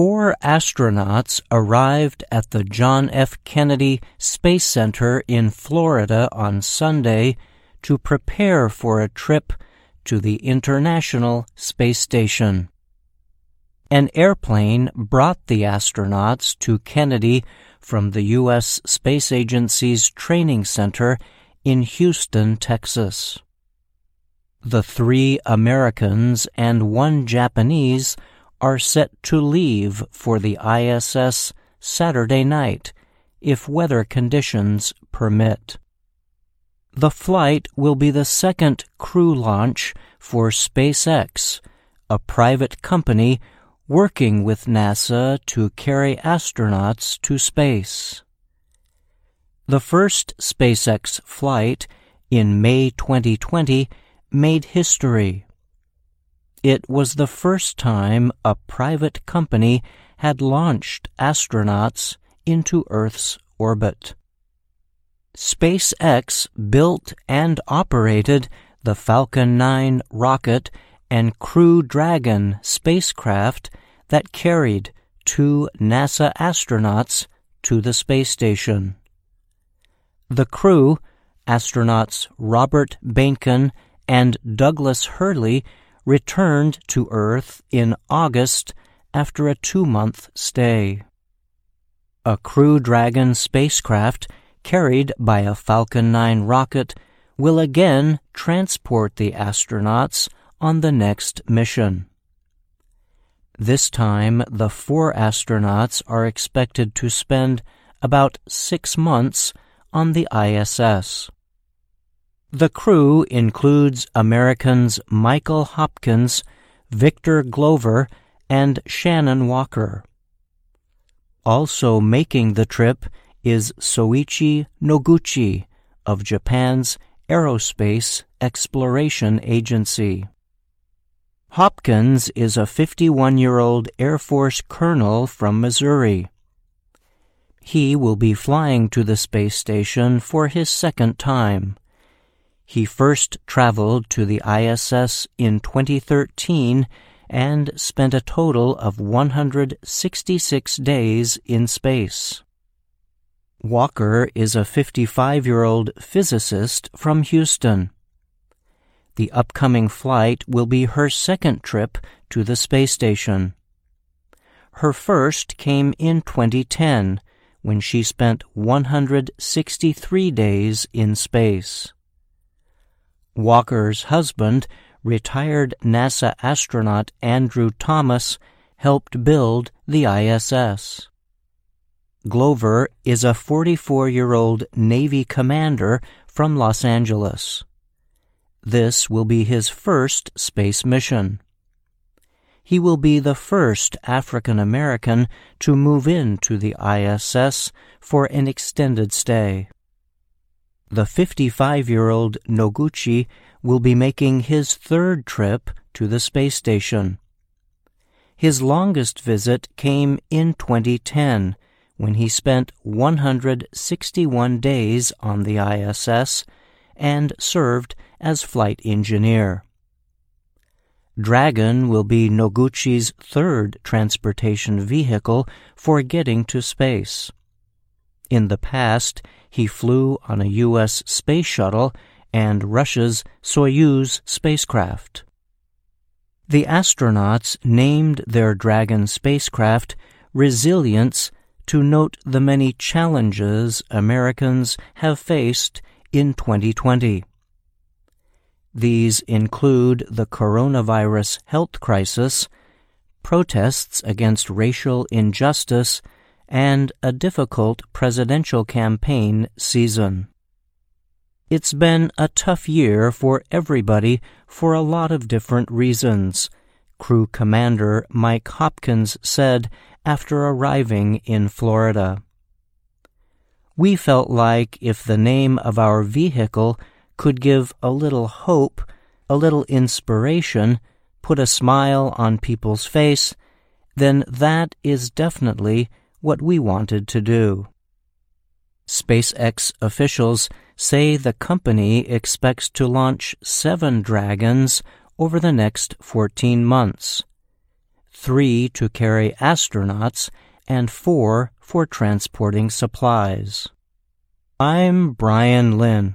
four astronauts arrived at the John F. Kennedy Space Center in Florida on Sunday to prepare for a trip to the International Space Station. An airplane brought the astronauts to Kennedy from the U.S. Space Agency's training center in Houston, Texas. The three Americans and one Japanese are set to leave for the ISS Saturday night if weather conditions permit. The flight will be the second crew launch for SpaceX, a private company working with NASA to carry astronauts to space. The first SpaceX flight in May 2020 made history. It was the first time a private company had launched astronauts into Earth's orbit. SpaceX built and operated the Falcon 9 rocket and Crew Dragon spacecraft that carried two NASA astronauts to the space station. The crew, astronauts Robert Behnken and Douglas Hurley, returned to Earth in August after a two month stay. A Crew Dragon spacecraft carried by a Falcon 9 rocket will again transport the astronauts on the next mission. This time, the four astronauts are expected to spend about six months on the ISS. The crew includes Americans Michael Hopkins, Victor Glover, and Shannon Walker. Also making the trip is Soichi Noguchi of Japan's Aerospace Exploration Agency. Hopkins is a 51 year old Air Force colonel from Missouri. He will be flying to the space station for his second time. He first traveled to the ISS in 2013 and spent a total of 166 days in space. Walker is a 55 year old physicist from Houston. The upcoming flight will be her second trip to the space station. Her first came in 2010 when she spent 163 days in space. Walker's husband, retired NASA astronaut Andrew Thomas, helped build the ISS. Glover is a 44 year old Navy commander from Los Angeles. This will be his first space mission. He will be the first African American to move into the ISS for an extended stay. The 55 year old Noguchi will be making his third trip to the space station. His longest visit came in 2010 when he spent 161 days on the ISS and served as flight engineer. Dragon will be Noguchi's third transportation vehicle for getting to space. In the past, he flew on a U.S. space shuttle and Russia's Soyuz spacecraft. The astronauts named their Dragon spacecraft Resilience to note the many challenges Americans have faced in 2020. These include the coronavirus health crisis, protests against racial injustice, and a difficult presidential campaign season. It's been a tough year for everybody for a lot of different reasons, Crew Commander Mike Hopkins said after arriving in Florida. We felt like if the name of our vehicle could give a little hope, a little inspiration, put a smile on people's face, then that is definitely what we wanted to do. SpaceX officials say the company expects to launch seven Dragons over the next 14 months. three to carry astronauts, and four for transporting supplies. I'm Bryan Lynn.